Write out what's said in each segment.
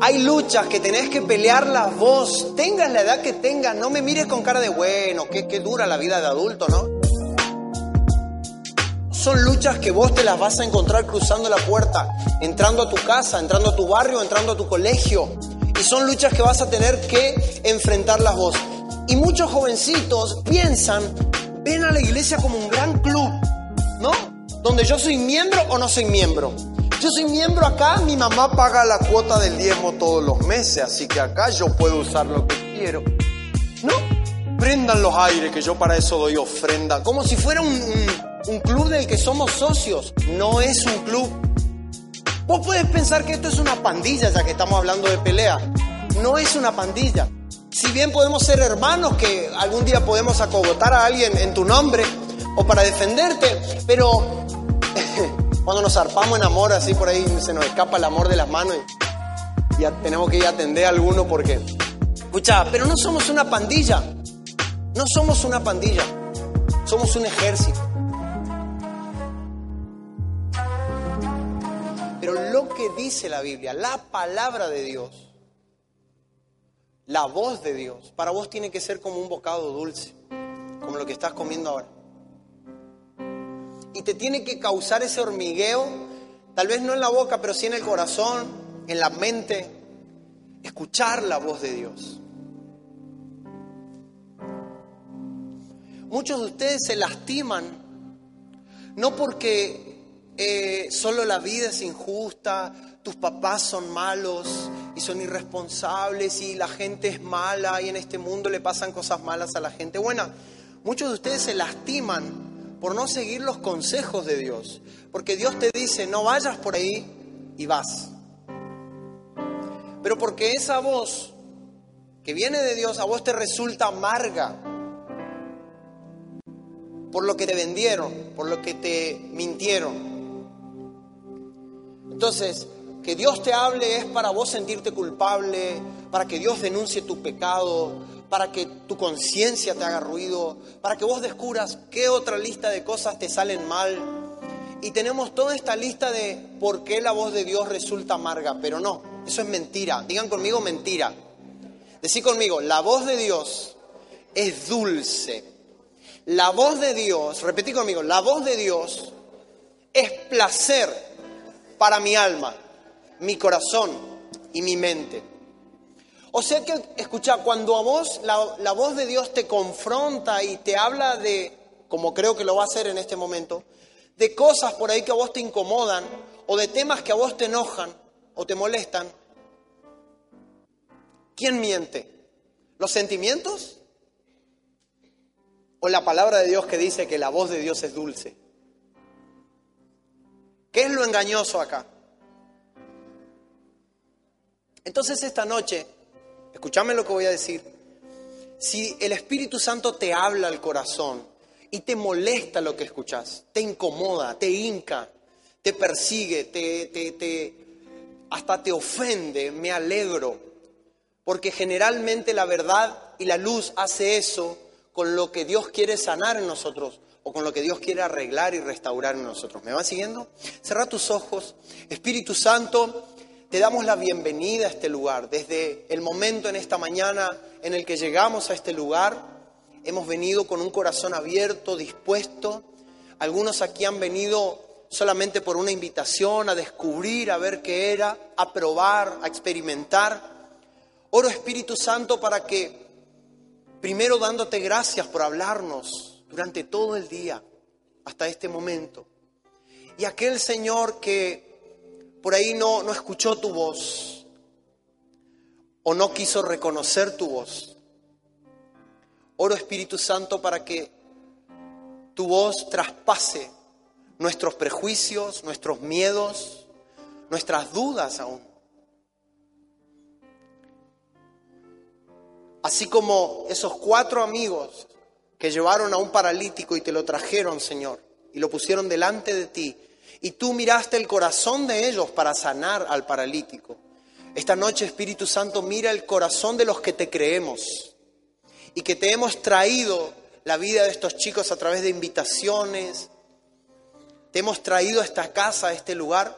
Hay luchas que tenés que pelearlas vos, tengas la edad que tengas, no me mires con cara de bueno, qué, qué dura la vida de adulto, ¿no? Son luchas que vos te las vas a encontrar cruzando la puerta, entrando a tu casa, entrando a tu barrio, entrando a tu colegio. Y son luchas que vas a tener que enfrentarlas vos. Y muchos jovencitos piensan, ven a la iglesia como un gran club, ¿no? Donde yo soy miembro o no soy miembro. Yo soy miembro acá, mi mamá paga la cuota del diezmo todos los meses, así que acá yo puedo usar lo que quiero. No, prendan los aires, que yo para eso doy ofrenda. Como si fuera un, un, club del que somos socios. No es un club. Vos puedes pensar que esto es una pandilla, ya que estamos hablando de pelea. No es una pandilla. Si bien podemos ser hermanos, que algún día podemos acogotar a alguien en tu nombre o para defenderte, pero cuando nos zarpamos en amor, así por ahí se nos escapa el amor de las manos y ya tenemos que ir a atender a alguno porque, escucha, pero no somos una pandilla, no somos una pandilla, somos un ejército. Pero lo que dice la Biblia, la palabra de Dios, la voz de Dios, para vos tiene que ser como un bocado dulce, como lo que estás comiendo ahora y te tiene que causar ese hormigueo, tal vez no en la boca, pero sí en el corazón, en la mente, escuchar la voz de Dios. Muchos de ustedes se lastiman, no porque eh, solo la vida es injusta, tus papás son malos y son irresponsables y la gente es mala y en este mundo le pasan cosas malas a la gente. Bueno, muchos de ustedes se lastiman por no seguir los consejos de Dios. Porque Dios te dice, no vayas por ahí y vas. Pero porque esa voz que viene de Dios a vos te resulta amarga por lo que te vendieron, por lo que te mintieron. Entonces, que Dios te hable es para vos sentirte culpable, para que Dios denuncie tu pecado, para que tu conciencia te haga ruido, para que vos descubras qué otra lista de cosas te salen mal. Y tenemos toda esta lista de por qué la voz de Dios resulta amarga, pero no, eso es mentira. Digan conmigo mentira. Decí conmigo, la voz de Dios es dulce. La voz de Dios, repetí conmigo, la voz de Dios es placer para mi alma, mi corazón y mi mente. O sea que, escucha, cuando a vos la, la, voz de Dios te confronta y te habla de, como creo que lo va a hacer en este momento, de cosas por ahí que a vos te incomodan o de temas que a vos te enojan o te molestan, ¿quién miente? ¿Los sentimientos? ¿O la palabra de Dios que dice que la voz de Dios es dulce? ¿Qué es lo engañoso acá? Entonces esta noche Escúchame lo que voy a decir. Si el Espíritu Santo te habla al corazón y te molesta lo que escuchas, te incomoda, te hinca, te persigue, te, te, te, hasta te ofende, me alegro. Porque generalmente la verdad y la luz hace eso con lo que Dios quiere sanar en nosotros o con lo que Dios quiere arreglar y restaurar en nosotros. ¿Me van siguiendo? Cerra tus ojos. Espíritu Santo, te damos la bienvenida a este lugar. Desde el momento en esta mañana en el que llegamos a este lugar, hemos venido con un corazón abierto, dispuesto. Algunos aquí han venido solamente por una invitación a descubrir, a ver qué era, a probar, a experimentar. Oro Espíritu Santo para que, primero dándote gracias por hablarnos durante todo el día, hasta este momento, y aquel Señor que por ahí no, no escuchó tu voz o no quiso reconocer tu voz. Oro Espíritu Santo para que tu voz traspase nuestros prejuicios, nuestros miedos, nuestras dudas aún. Así como esos cuatro amigos que llevaron a un paralítico y te lo trajeron, Señor, y lo pusieron delante de ti, y tú miraste el corazón de ellos para sanar al paralítico. Esta noche, Espíritu Santo, mira el corazón de los que te creemos y que te hemos traído la vida de estos chicos a través de invitaciones. Te hemos traído a esta casa, a este lugar,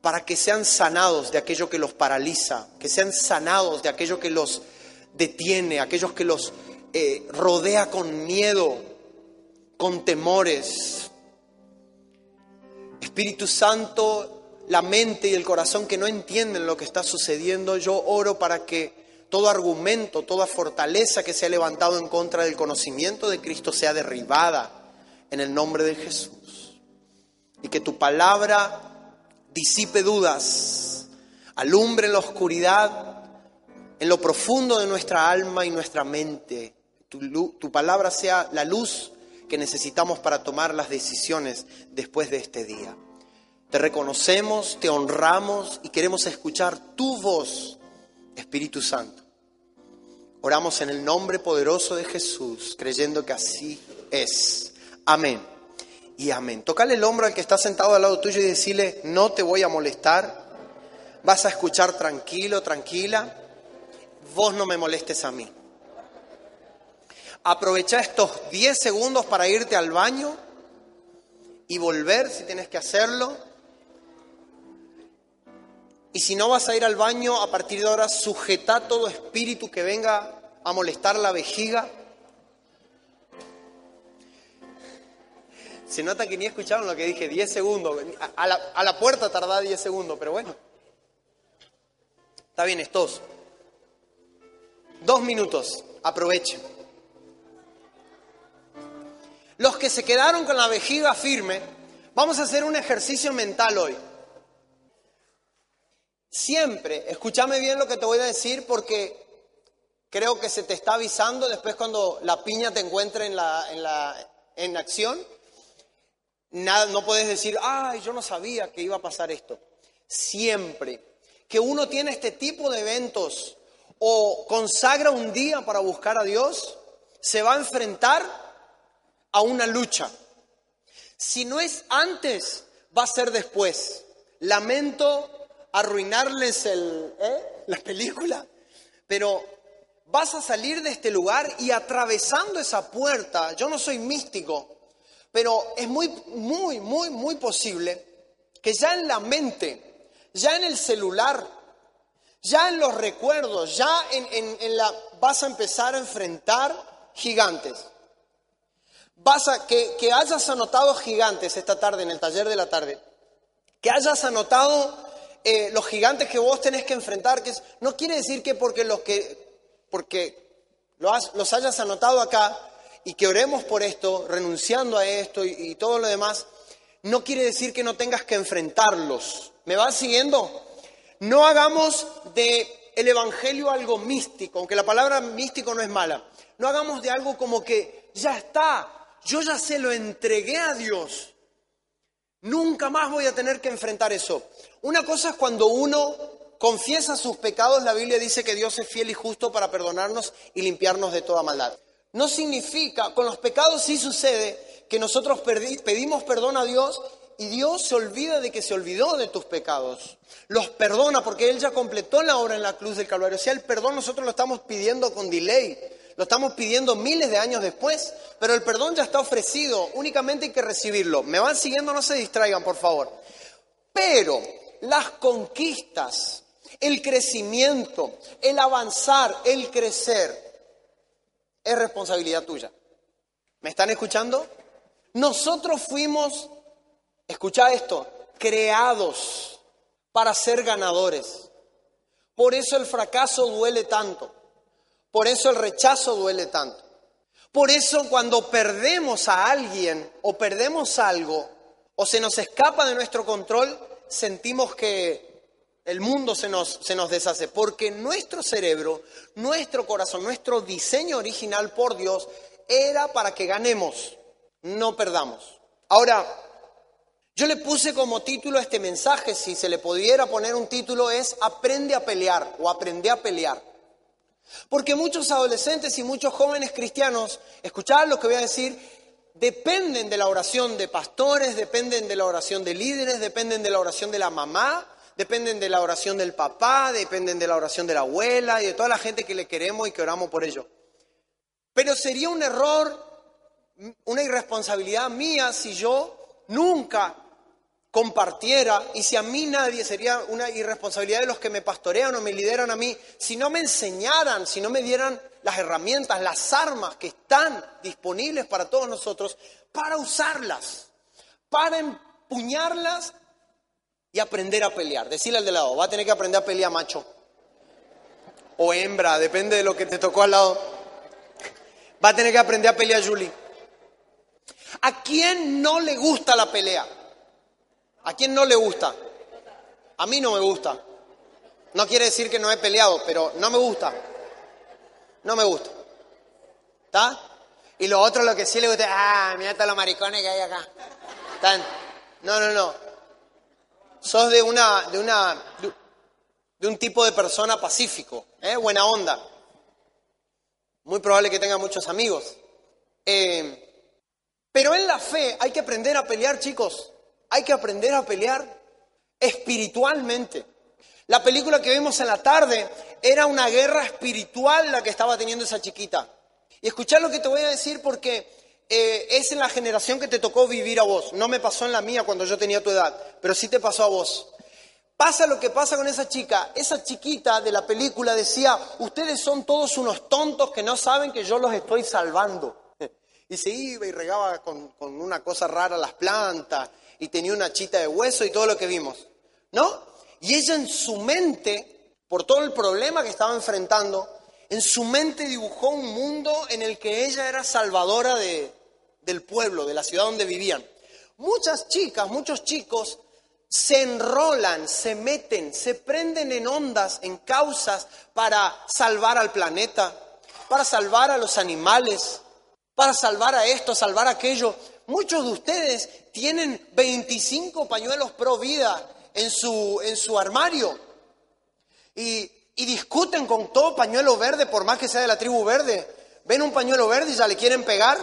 para que sean sanados de aquello que los paraliza, que sean sanados de aquello que los detiene, aquellos que los eh, rodea con miedo, con temores. Espíritu Santo, la mente y el corazón que no entienden lo que está sucediendo, yo oro para que todo argumento, toda fortaleza que se ha levantado en contra del conocimiento de Cristo sea derribada en el nombre de Jesús. Y que tu palabra disipe dudas, alumbre la oscuridad en lo profundo de nuestra alma y nuestra mente. Tu, tu palabra sea la luz que necesitamos para tomar las decisiones después de este día. Te reconocemos, te honramos y queremos escuchar tu voz, Espíritu Santo. Oramos en el nombre poderoso de Jesús, creyendo que así es. Amén. Y amén. Tocale el hombro al que está sentado al lado tuyo y decirle, no te voy a molestar. Vas a escuchar tranquilo, tranquila. Vos no me molestes a mí. Aprovecha estos 10 segundos para irte al baño y volver si tienes que hacerlo. Y si no vas a ir al baño, a partir de ahora sujeta todo espíritu que venga a molestar la vejiga. Se nota que ni escucharon lo que dije, 10 segundos. A la, puerta tardaba 10 segundos, pero bueno. Está bien, estos. Dos minutos, aprovechen. Los que se quedaron con la vejiga firme, vamos a hacer un ejercicio mental hoy. Siempre, escúchame bien lo que te voy a decir porque creo que se te está avisando después cuando la piña te encuentre en, la, en, la, en acción. Nada, no puedes decir, ay, yo no sabía que iba a pasar esto. Siempre que uno tiene este tipo de eventos o consagra un día para buscar a Dios, se va a enfrentar a una lucha. Si no es antes, va a ser después. Lamento arruinarles el, ¿eh? la película, pero vas a salir de este lugar y atravesando esa puerta, yo no soy místico, pero es muy, muy, muy, muy posible que ya en la mente, ya en el celular, ya en los recuerdos, ya en, en la, vas a empezar a enfrentar gigantes. Vas a, que, que hayas anotado gigantes esta tarde, en el taller de la tarde, que hayas anotado eh, los gigantes que vos tenés que enfrentar, que no quiere decir que porque los que, porque los hayas anotado acá y que oremos por esto, renunciando a esto y, y todo lo demás, no quiere decir que no tengas que enfrentarlos. ¿Me vas siguiendo? No hagamos de el evangelio algo místico, aunque la palabra místico no es mala. No hagamos de algo como que ya está, yo ya se lo entregué a Dios. Nunca más voy a tener que enfrentar eso. Una cosa es cuando uno confiesa sus pecados, la Biblia dice que Dios es fiel y justo para perdonarnos y limpiarnos de toda maldad. No significa, con los pecados sí sucede que nosotros pedimos perdón a Dios y Dios se olvida de que se olvidó de tus pecados. Los perdona porque Él ya completó la obra en la cruz del Calvario. O sea, el perdón nosotros lo estamos pidiendo con delay. Lo estamos pidiendo miles de años después, pero el perdón ya está ofrecido, únicamente hay que recibirlo. ¿Me van siguiendo? No se distraigan, por favor. Pero las conquistas, el crecimiento, el avanzar, el crecer, es responsabilidad tuya. ¿Me están escuchando? Nosotros fuimos, escucha esto, creados para ser ganadores. Por eso el fracaso duele tanto. Por eso el rechazo duele tanto. Por eso cuando perdemos a alguien o perdemos algo o se nos escapa de nuestro control, sentimos que el mundo se nos, se nos deshace. Porque nuestro cerebro, nuestro corazón, nuestro diseño original por Dios era para que ganemos, no perdamos. Ahora, Yo le puse como título a este mensaje, si se le pudiera poner un título, es Aprende a pelear o Aprende a pelear. Porque muchos adolescentes y muchos jóvenes cristianos, escuchad lo que voy a decir, dependen de la oración de pastores, dependen de la oración de líderes, dependen de la oración de la mamá, dependen de la oración del papá, dependen de la oración de la abuela y de toda la gente que le queremos y que oramos por ello. Pero sería un error, una irresponsabilidad mía si yo nunca compartiera y si a mí nadie sería una irresponsabilidad de los que me pastorean o me lideran a mí, si no me enseñaran, si no me dieran las herramientas, las armas que están disponibles para todos nosotros, para usarlas, para empuñarlas y aprender a pelear. Decirle al de lado, va a tener que aprender a pelear macho o hembra, depende de lo que te tocó al lado. Va a tener que aprender a pelear Julie. ¿A quién no le gusta la pelea? ¿A quién no le gusta? A mí no me gusta. No quiere decir que no he peleado, pero no me gusta. No me gusta. ¿Está? Y lo otro, lo que sí le gusta, ah, mira todos los maricones que hay acá. ¿Están? No, no, no. Sos de una, de una, de un tipo de persona pacífico, ¿eh? buena onda. Muy probable que tenga muchos amigos. Eh, pero en la fe hay que aprender a pelear, chicos. Hay que aprender a pelear espiritualmente. La película que vimos en la tarde era una guerra espiritual la que estaba teniendo esa chiquita. Y escuchar lo que te voy a decir porque eh, es en la generación que te tocó vivir a vos. No me pasó en la mía cuando yo tenía tu edad, pero sí te pasó a vos. Pasa lo que pasa con esa chica. Esa chiquita de la película decía, ustedes son todos unos tontos que no saben que yo los estoy salvando. Y se iba y regaba con una cosa rara las plantas y tenía una chita de hueso y todo lo que vimos. ¿No? Y ella en su mente, por todo el problema que estaba enfrentando, en su mente dibujó un mundo en el que ella era salvadora de, del pueblo, de la ciudad donde vivían. Muchas chicas, muchos chicos se enrolan, se meten, se prenden en ondas, en causas para salvar al planeta, para salvar a los animales, para salvar a esto, salvar a aquello. Muchos de ustedes tienen 25 pañuelos pro vida en su, en su armario y, discuten con todo pañuelo verde, por más que sea de la tribu verde. Ven un pañuelo verde y ya le quieren pegar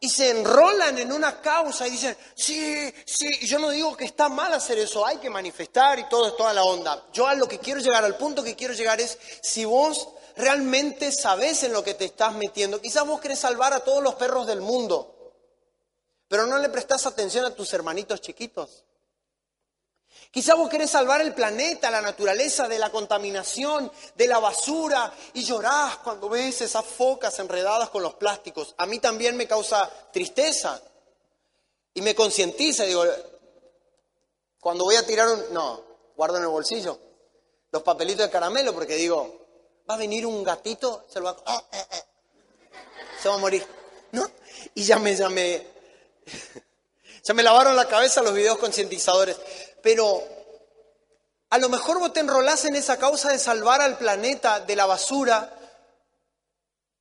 y se enrolan en una causa y dicen, sí, sí, yo no digo que está mal hacer eso, hay que manifestar y todo es toda la onda. Yo a lo que quiero llegar, al punto que quiero llegar es, si vos realmente sabés en lo que te estás metiendo, quizás vos querés salvar a todos los perros del mundo, pero no le prestas atención a tus hermanitos chiquitos. Quizá vos querés salvar el planeta, la naturaleza de la contaminación, de la basura, y llorás cuando ves esas focas enredadas con los plásticos. A mí también me causa tristeza y me concientiza. Digo, cuando voy a tirar un... No, guardo en el bolsillo los papelitos de caramelo porque digo, va a venir un gatito, se, lo va, a... Eh, eh, eh. se va a morir. ¿No? Y ya me, ya me, Se me lavaron la cabeza los videos concientizadores. Pero a lo mejor vos te enrolás en esa causa de salvar al planeta de la basura,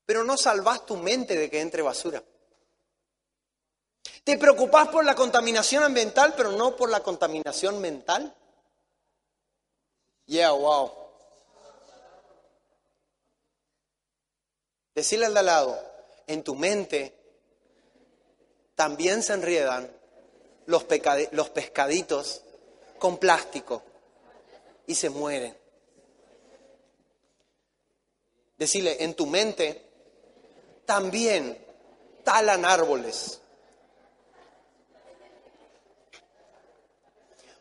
pero no salvás tu mente de que entre basura. Te preocupás por la contaminación ambiental, pero no por la contaminación mental. Yeah, wow. Decirle al de al lado, en tu mente también se enriedan los, pescaditos con plástico y se mueren. Decirle, en tu mente también talan árboles.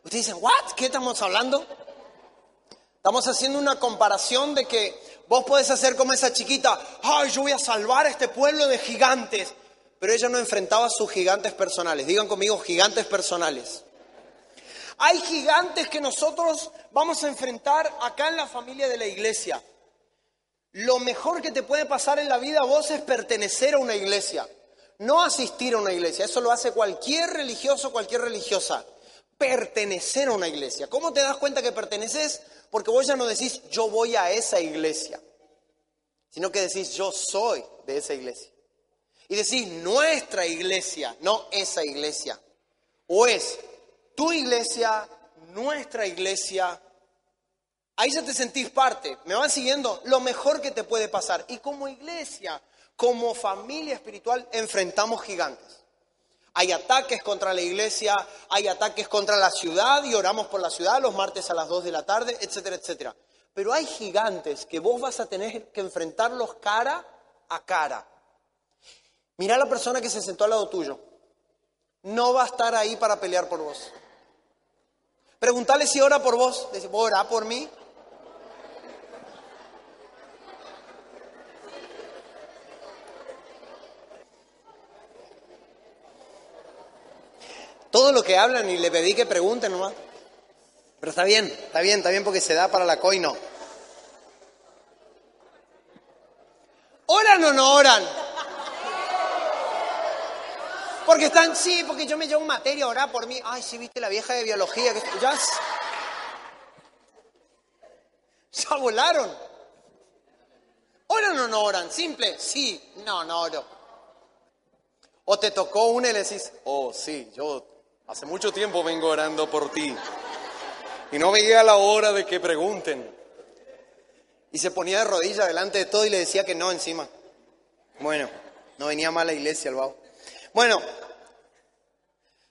Ustedes dicen, ¿what? ¿Qué estamos hablando? Estamos haciendo una comparación de que vos podés hacer como esa chiquita, ay, yo voy a salvar a este pueblo de gigantes pero ella no enfrentaba a sus gigantes personales. Digan conmigo, gigantes personales. Hay gigantes que nosotros vamos a enfrentar acá en la familia de la iglesia. Lo mejor que te puede pasar en la vida vos es pertenecer a una iglesia, no asistir a una iglesia. Eso lo hace cualquier religioso, cualquier religiosa. Pertenecer a una iglesia. ¿Cómo te das cuenta que perteneces? Porque vos ya no decís yo voy a esa iglesia, sino que decís yo soy de esa iglesia y decís nuestra iglesia, no esa iglesia. O es tu iglesia, nuestra iglesia, ahí ya te sentís parte, me van siguiendo, lo mejor que te puede pasar. Y como iglesia, como familia espiritual, enfrentamos gigantes. Hay ataques contra la iglesia, hay ataques contra la ciudad y oramos por la ciudad los martes a las 2 de la tarde, etcétera, etcétera. Pero hay gigantes que vos vas a tener que enfrentarlos cara a cara. Mira a la persona que se sentó al lado tuyo. No va a estar ahí para pelear por vos. Pregúntale si ora por vos. Dice, ¿ora por mí? Todo lo que hablan y le pedí que pregunten nomás. Pero está bien, está bien, está bien porque se da para la coino. ¿Oran o no oran? Porque están, sí, porque yo me llevo materia a orar por mí. Ay, sí, viste la vieja de biología que ya, ya volaron. ¿Oran o no oran? Simple, sí, no, no oro. O te tocó una y le decís, oh, sí, yo hace mucho tiempo vengo orando por ti. Y no veía la hora de que pregunten. Y se ponía de rodillas delante de todo y le decía que no encima. Bueno, no venía mal la iglesia el babo. Bueno,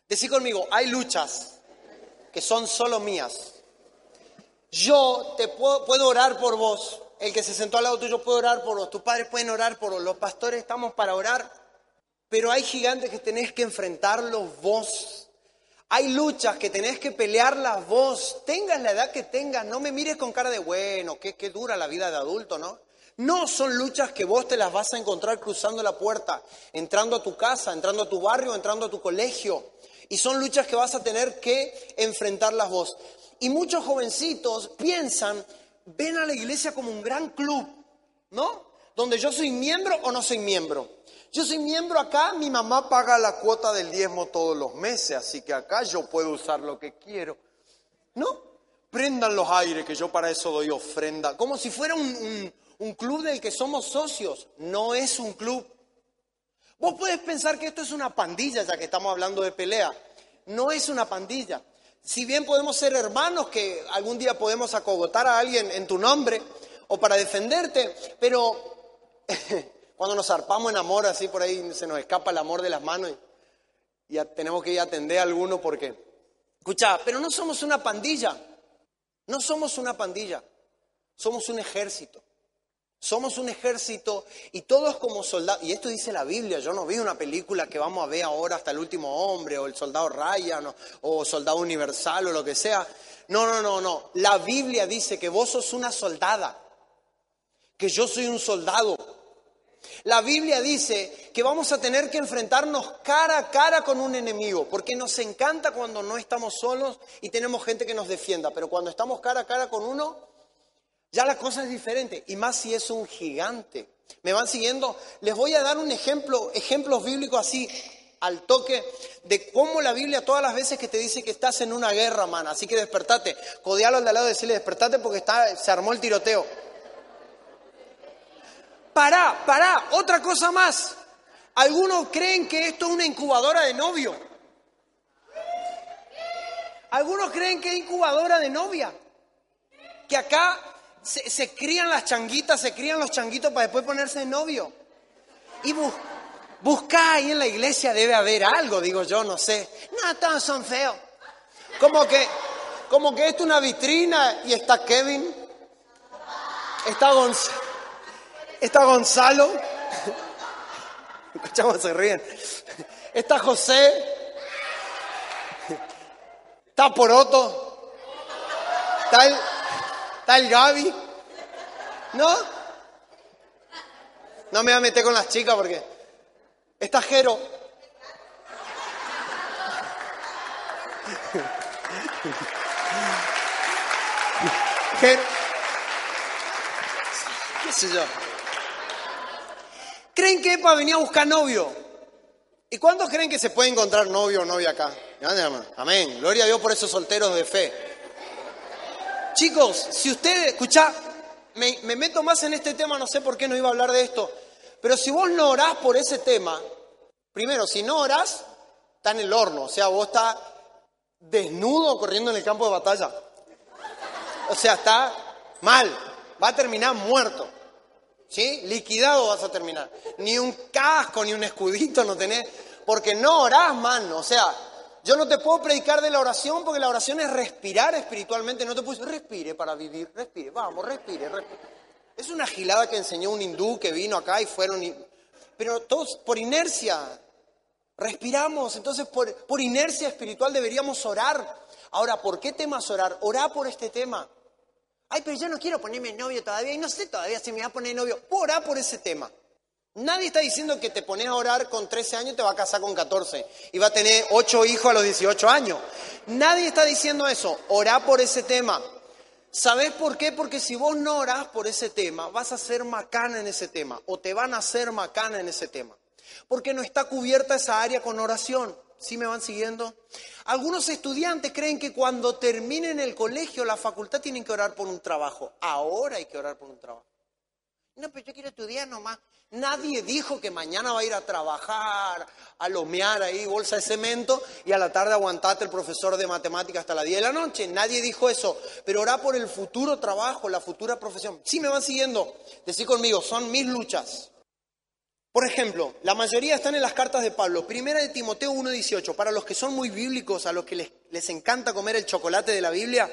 decí conmigo, hay luchas que son solo mías. Yo te puedo, puedo, orar por vos. El que se sentó al lado tuyo puede orar por vos. Tus padres pueden orar por vos. Los pastores estamos para orar. Pero hay gigantes que tenés que enfrentarlos vos. Hay luchas que tenés que pelearlas vos. Tengas la edad que tengas. No me mires con cara de bueno, qué, qué dura la vida de adulto, ¿no? No son luchas que vos te las vas a encontrar cruzando la puerta, entrando a tu casa, entrando a tu barrio, entrando a tu colegio. Y son luchas que vas a tener que enfrentarlas vos. Y muchos jovencitos piensan, ven a la iglesia como un gran club, ¿no? Donde yo soy miembro o no soy miembro. Yo soy miembro acá, mi mamá paga la cuota del diezmo todos los meses, así que acá yo puedo usar lo que quiero. ¿No? Prendan los aires, que yo para eso doy ofrenda. Como si fuera un, un club del que somos socios, no es un club. Vos puedes pensar que esto es una pandilla, ya que estamos hablando de pelea. No es una pandilla. Si bien podemos ser hermanos, que algún día podemos acogotar a alguien en tu nombre o para defenderte, pero cuando nos zarpamos en amor, así por ahí se nos escapa el amor de las manos y ya tenemos que ir a atender a alguno porque, escucha, pero no somos una pandilla, no somos una pandilla, somos un ejército. Somos un ejército y todos como soldados, y esto dice la Biblia, yo no vi una película que vamos a ver ahora hasta el último hombre o el soldado Ryan o, o, soldado universal o lo que sea. No, no, no, no. La Biblia dice que vos sos una soldada, que yo soy un soldado. La Biblia dice que vamos a tener que enfrentarnos cara a cara con un enemigo, porque nos encanta cuando no estamos solos y tenemos gente que nos defienda, pero cuando estamos cara a cara con uno, ya la cosa es diferente, y más si es un gigante. ¿Me van siguiendo? Les voy a dar un ejemplo, ejemplos bíblicos así al toque de cómo la Biblia todas las veces que te dice que estás en una guerra, man. Así que despertate, codealo al de al lado y decirle despertate porque está, se armó el tiroteo. Pará, pará, otra cosa más. Algunos creen que esto es una incubadora de novio. Algunos creen que es incubadora de novia. Que acá se, crían las changuitas, se crían los changuitos para después ponerse de novio. Y busca ahí en la iglesia, debe haber algo, digo yo, no sé. No, todos son feos. Como que, como que esto es una vitrina y está Kevin, está, Gonzalo, está Gonzalo, escuchamos, se ríen, está José, está Poroto, está el, ¿Está el Gaby? ¿No? No me voy a meter con las chicas porque. Está Jero. Jero. ¿Qué sé yo? ¿Creen que para venir a buscar novio? ¿Y cuándo creen que se puede encontrar novio o novia acá? Amén. Gloria a Dios por esos solteros de fe. Chicos, si usted, escucha, me, me, meto más en este tema, no sé por qué no iba a hablar de esto, pero si vos no orás por ese tema, primero, si no orás, está en el horno, o sea, vos está, desnudo corriendo en el campo de batalla. O sea, está mal. Va a terminar muerto. ¿Sí? Liquidado vas a terminar. Ni un casco, ni un escudito no tenés. Porque no orás, man. O sea, yo no te puedo predicar de la oración porque la oración es respirar espiritualmente. No te puedo decir, respire para vivir, respire, vamos, respire, respire. Es una gilada que enseñó un hindú que vino acá y fueron... Pero todos por inercia respiramos. Entonces por, por inercia espiritual deberíamos orar. Ahora, ¿por qué temas orar? Orá por este tema. Ay, pero yo no quiero ponerme novio todavía y no sé todavía si me voy a poner novio. Orá por ese tema. Nadie está diciendo que te pones a orar con 13 años y te va a casar con 14 y va a tener 8 hijos a los 18 años. Nadie está diciendo eso. Orá por ese tema. ¿Sabes por qué? Porque si vos no orás por ese tema, vas a ser macana en ese tema o te van a hacer macana en ese tema. Porque no está cubierta esa área con oración. ¿Sí me van siguiendo? Algunos estudiantes creen que cuando terminen el colegio, la facultad, tienen que orar por un trabajo. Ahora hay que orar por un trabajo. No, pero yo quiero estudiar nomás. Nadie dijo que mañana va a ir a trabajar, a lomear ahí bolsa de cemento y a la tarde aguantate el profesor de matemáticas hasta las 10 de la noche. Nadie dijo eso. Pero orá por el futuro trabajo, la futura profesión. Sí me van siguiendo. Decí conmigo, son mis luchas. Por ejemplo, la mayoría están en las cartas de Pablo. Primera de Timoteo 1.18. Para los que son muy bíblicos, a los que les, les encanta comer el chocolate de la Biblia,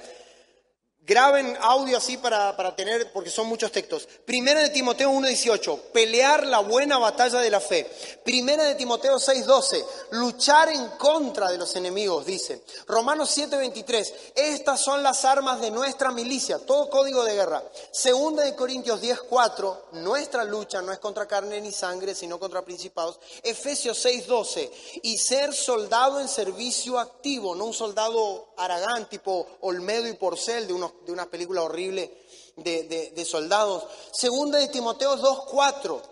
Graben audio así para, para, tener, porque son muchos textos. Primera de Timoteo 1.18, pelear la buena batalla de la fe. Primera de Timoteo 6.12, luchar en contra de los enemigos, dice. Romanos 7.23, estas son las armas de nuestra milicia, todo código de guerra. Segunda de Corintios 10.4, nuestra lucha no es contra carne ni sangre, sino contra principados. Efesios 6.12, y ser soldado en servicio activo, no un soldado aragán tipo Olmedo y Porcel de unos de una película horrible de, soldados. Segunda de Timoteo 2.4.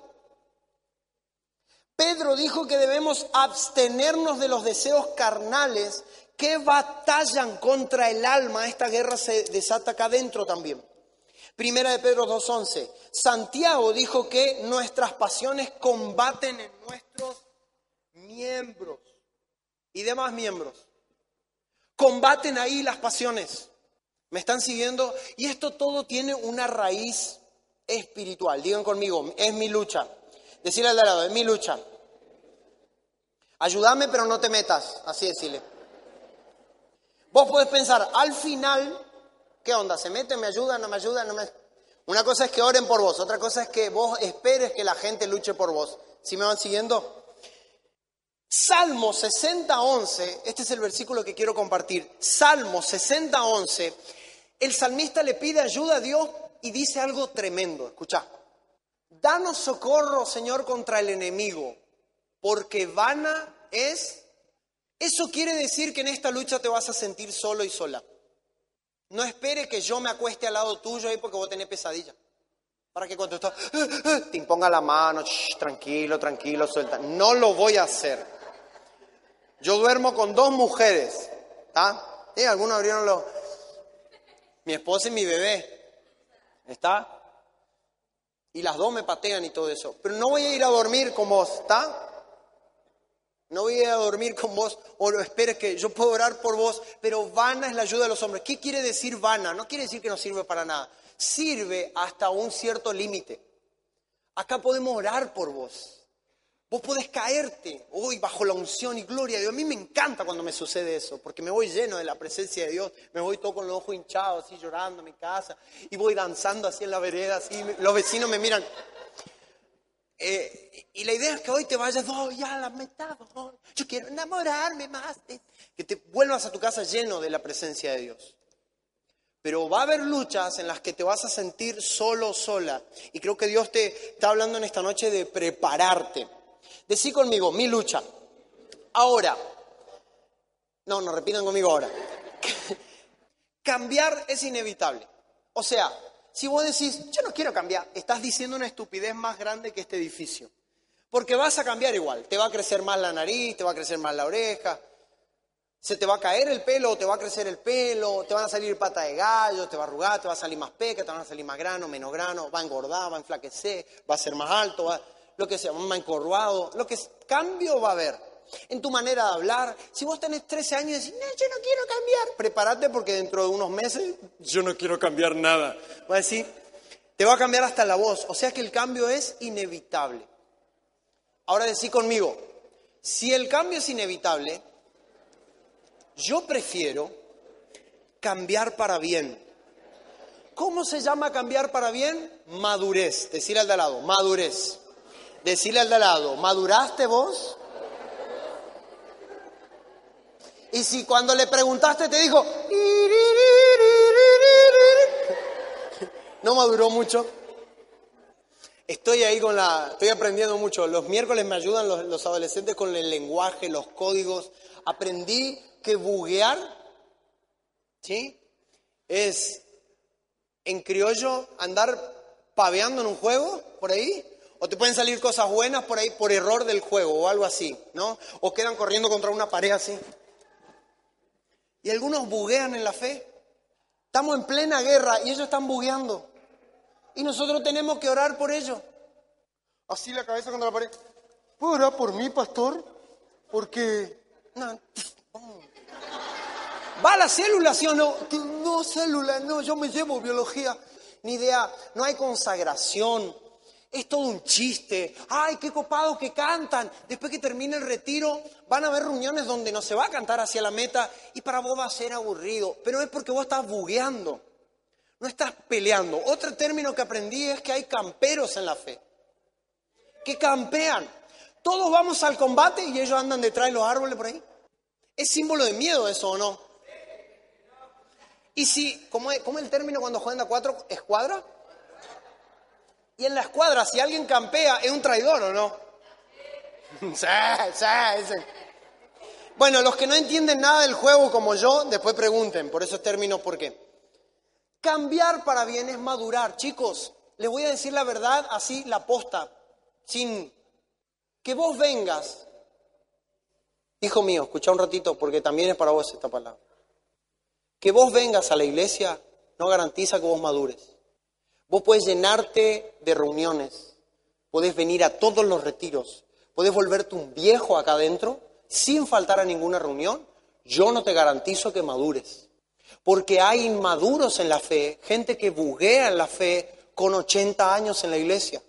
Pedro dijo que debemos abstenernos de los deseos carnales que batallan contra el alma. Esta guerra se desata acá adentro también. Primera de Pedro 2.11. Santiago dijo que nuestras pasiones combaten en nuestros miembros y demás miembros. Combaten ahí las pasiones. ¿Me están siguiendo? Y esto todo tiene una raíz espiritual. Digan conmigo, es mi lucha. Decirle al de lado, es mi lucha. Ayúdame, pero no te metas. Así decirle. Vos podés pensar, al final, ¿qué onda? ¿Se mete, me ayuda, no me ayuda? No me... Una cosa es que oren por vos, otra cosa es que vos esperes que la gente luche por vos. ¿Sí me van siguiendo? Salmo 60, 11, este es el versículo que quiero compartir. Salmo 60, 11 el salmista le pide ayuda a Dios y dice algo tremendo. Escucha, danos socorro, Señor, contra el enemigo, porque vana es... Eso quiere decir que en esta lucha te vas a sentir solo y sola. No espere que yo me acueste al lado tuyo ahí porque vos tenés pesadilla. Para que cuando estás, te imponga la mano, tranquilo, tranquilo, suelta. No lo voy a hacer. Yo duermo con dos mujeres. ¿Está? ¿Eh? ¿Algunos abrieron los, mi esposa y mi bebé. ¿Está? Y las dos me patean y todo eso. Pero no voy a ir a dormir con vos, ¿está? No voy a ir a dormir con vos o lo esperes que yo puedo orar por vos, pero vana es la ayuda de los hombres. ¿Qué quiere decir vana? No quiere decir que no sirve para nada. Sirve hasta un cierto límite. Acá podemos orar por vos. Vos podés caerte hoy bajo la unción y gloria de Dios. A mí me encanta cuando me sucede eso, porque me voy lleno de la presencia de Dios. Me voy todo con los ojos hinchados, así llorando en mi casa, y voy danzando así en la vereda, así. Los vecinos me miran. Eh, y la idea es que hoy te vayas, oh, ya lamentado, yo quiero enamorarme más. que te vuelvas a tu casa lleno de la presencia de Dios. Pero va a haber luchas en las que te vas a sentir solo, sola. Y creo que Dios te está hablando en esta noche de prepararte. Decí conmigo, mi lucha. Ahora, no, no repitan conmigo ahora. Cambiar es inevitable. O sea, si vos decís, yo no quiero cambiar, estás diciendo una estupidez más grande que este edificio. Porque vas a cambiar igual. Te va a crecer más la nariz, te va a crecer más la oreja, se te va a caer el pelo te va a crecer el pelo, te van a salir patas de gallo, te va a arrugar, te va a salir más peca, te van a salir más grano, menos grano, va a engordar, va a enflaquecer, va a ser más alto, va lo que sea, más encorvado, lo que es, cambio va a haber. en tu manera de hablar. Si vos tenés 13 años y decís, no, yo no quiero cambiar, prepárate porque dentro de unos meses yo no quiero cambiar nada. Va a decir, te va a cambiar hasta la voz. O sea que el cambio es inevitable. Ahora decí conmigo, si el cambio es inevitable, yo prefiero cambiar para bien. ¿Cómo se llama cambiar para bien? Madurez. Decirle al de al lado, madurez. Decirle al de lado, ¿maduraste vos? Y si cuando le preguntaste te dijo, no maduró mucho. Estoy ahí con la, estoy aprendiendo mucho. Los miércoles me ayudan los, los adolescentes con el lenguaje, los códigos. Aprendí que buguear, ¿sí? Es en criollo andar paveando en un juego por ahí, o te pueden salir cosas buenas por ahí por error del juego o algo así, ¿no? O quedan corriendo contra una pared así. Y algunos buguean en la fe. Estamos en plena guerra y ellos están bugueando. Y nosotros tenemos que orar por ellos. Así la cabeza contra la pared. ¿Puedo orar por mí, pastor? Porque... No. ¿Va a la célula, sí o no? No, célula, no, yo me llevo biología. Ni idea, no hay consagración. Es todo un chiste. Ay, qué copados que cantan. Después que termine el retiro, van a haber reuniones donde no se va a cantar hacia la meta y para vos va a ser aburrido. Pero es porque vos estás bugueando. No estás peleando. Otro término que aprendí es que hay camperos en la fe. Que campean. Todos vamos al combate y ellos andan detrás de los árboles por ahí. ¿Es símbolo de miedo eso o no? Y si, ¿cómo es, cómo es el término cuando juegan a cuatro? ¿Escuadra? Y en la escuadra, si alguien campea, ¿es un traidor o no? sí, sí, sí. Bueno, los que no entienden nada del juego como yo, después pregunten por esos términos por qué. Cambiar para bien es madurar. Chicos, les voy a decir la verdad así, la posta, sin que vos vengas. Hijo mío, escucha un ratito porque también es para vos esta palabra. Que vos vengas a la iglesia no garantiza que vos madures. Vos puedes llenarte de reuniones, puedes venir a todos los retiros, puedes volverte un viejo acá adentro sin faltar a ninguna reunión. Yo no te garantizo que madures. Porque hay inmaduros en la fe, gente que buguea en la fe con 80 años en la iglesia,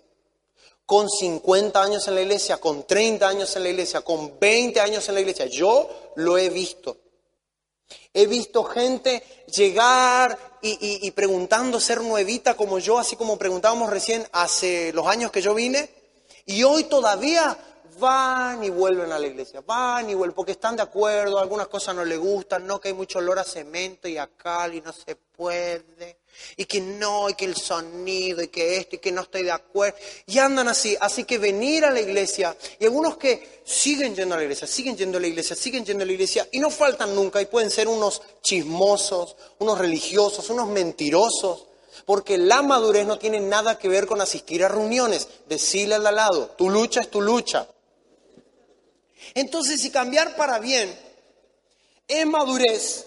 con 50 años en la iglesia, con 30 años en la iglesia, con 20 años en la iglesia. Yo lo he visto. He visto gente llegar y, preguntando ser nuevita como yo, así como preguntábamos recién hace los años que yo vine, y hoy todavía van y vuelven a la iglesia, van y vuelven, porque están de acuerdo, algunas cosas no les gustan, no que hay mucho olor a cemento y a cal y no se puede, y que no, y que el sonido, y que esto, y que no estoy de acuerdo, y andan así, así que venir a la iglesia, y algunos que siguen yendo a la iglesia, siguen yendo a la iglesia, siguen yendo a la iglesia, y no faltan nunca, y pueden ser unos chismosos, unos religiosos, unos mentirosos, porque la madurez no tiene nada que ver con asistir a reuniones, decirle al lado, tu lucha es tu lucha. Entonces, si cambiar para bien es madurez,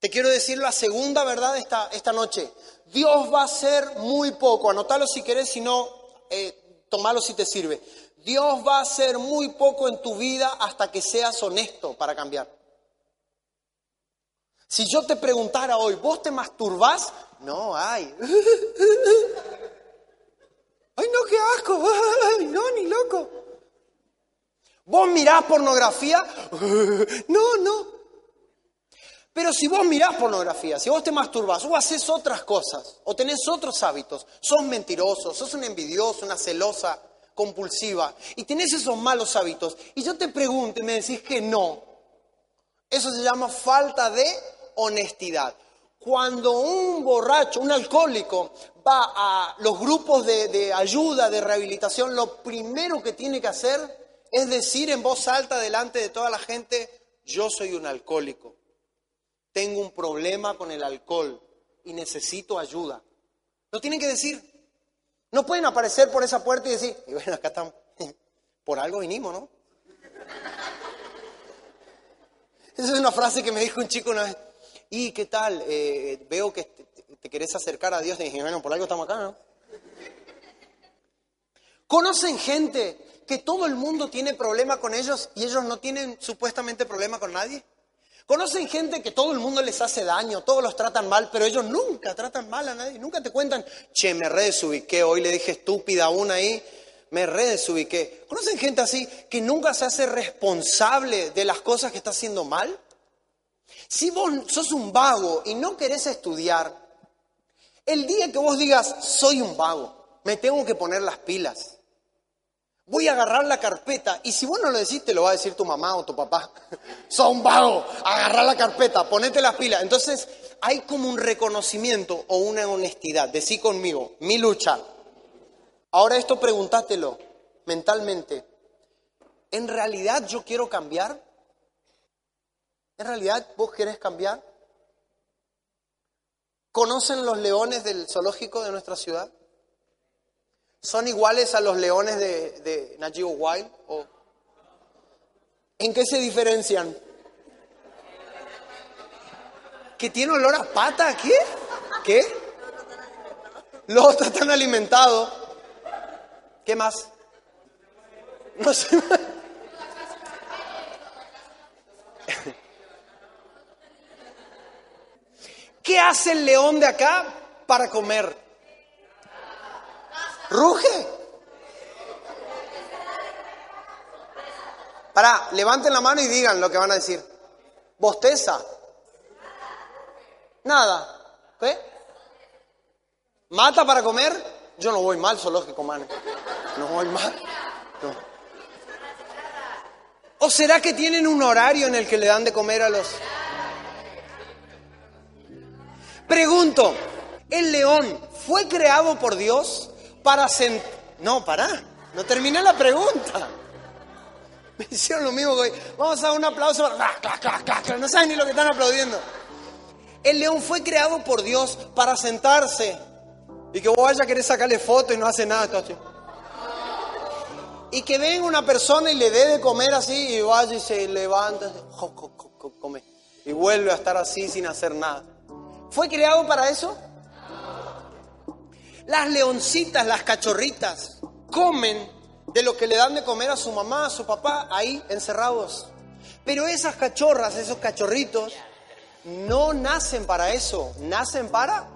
te quiero decir la segunda verdad esta, esta noche. Dios va a hacer muy poco. Anótalo si querés, si no, eh, tomalo si te sirve. Dios va a hacer muy poco en tu vida hasta que seas honesto para cambiar. Si yo te preguntara hoy, ¿vos te masturbás? No, ay. ¿Vos mirás pornografía? No, no. Pero si vos mirás pornografía, si vos te masturbas o haces otras cosas, o tenés otros hábitos, sos mentiroso, sos un envidioso, una celosa, compulsiva, y tenés esos malos hábitos, y yo te pregunto y me decís que no, eso se llama falta de honestidad. Cuando un borracho, un alcohólico, va a los grupos de ayuda, de rehabilitación, lo primero que tiene que hacer es decir en voz alta delante de toda la gente, yo soy un alcohólico, tengo un problema con el alcohol y necesito ayuda. Lo tienen que decir. No pueden aparecer por esa puerta y decir, y bueno, acá estamos, por algo vinimos, ¿no? Esa es una frase que me dijo un chico una vez. ¿Y qué tal? Eh, veo que te, querés acercar a Dios. Y dije, bueno, por algo estamos acá, ¿no? ¿Conocen gente que todo el mundo tiene problema con ellos y ellos no tienen supuestamente problema con nadie? ¿Conocen gente que todo el mundo les hace daño, todos los tratan mal, pero ellos nunca tratan mal a nadie? Nunca te cuentan, che, me redesubiqué, hoy le dije estúpida a una ahí, me redesubiqué. ¿Conocen gente así que nunca se hace responsable de las cosas que está haciendo mal? Si vos sos un vago y no querés estudiar, el día que vos digas, soy un vago, me tengo que poner las pilas, voy a agarrar la carpeta y si vos no lo decís, te lo va a decir tu mamá o tu papá. sos un vago, agarrar la carpeta, ponete las pilas. Entonces hay como un reconocimiento o una honestidad. Decí conmigo, mi lucha. Ahora esto pregúntatelo mentalmente. ¿En realidad yo quiero cambiar? ¿En realidad vos querés cambiar? ¿Conocen los leones del zoológico de nuestra ciudad? ¿Son iguales a los leones de, de Najib Wild? ¿O ¿En qué se diferencian? ¿Que tiene olor a pata? ¿Qué? ¿Qué? Los otros están alimentados. ¿Qué más? No sé. ¿Qué hace el león de acá para comer? ¿Ruge? Para, levanten la mano y digan lo que van a decir. ¿Bosteza? Nada. ¿Qué? ¿Mata para comer? Yo no voy mal, zoológico, mano. No voy mal. No. ¿O será que tienen un horario en el que le dan de comer a los... Pregunto, ¿el león fue creado por Dios para sentar... No, pará, no terminé la pregunta. Me hicieron lo mismo hoy. Vamos a dar un aplauso. No saben ni lo que están aplaudiendo. El león fue creado por Dios para sentarse. Y que vos vaya a querer sacarle foto y no hace nada. Y que venga una persona y le dé de comer así y vaya y se levanta. Come. Y vuelve a estar así sin hacer nada. ¿Fue creado para eso? Las leoncitas, las cachorritas, comen de lo que le dan de comer a su mamá, a su papá, ahí encerrados. Pero esas cachorras, esos cachorritos, no nacen para eso, nacen para...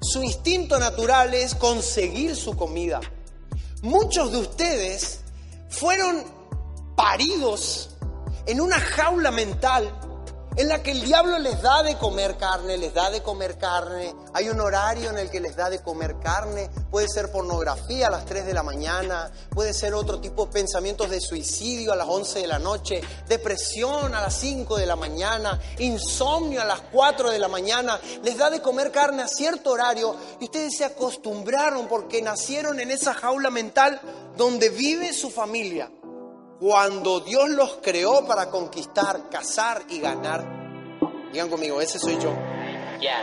Su instinto natural es conseguir su comida. Muchos de ustedes fueron paridos en una jaula mental en la que el diablo les da de comer carne, les da de comer carne, hay un horario en el que les da de comer carne, puede ser pornografía a las 3 de la mañana, puede ser otro tipo de pensamientos de suicidio a las 11 de la noche, depresión a las 5 de la mañana, insomnio a las 4 de la mañana, les da de comer carne a cierto horario. Y ustedes se acostumbraron porque nacieron en esa jaula mental donde vive su familia cuando Dios los creó para conquistar, cazar y ganar. Digan conmigo, ese soy yo. Ya,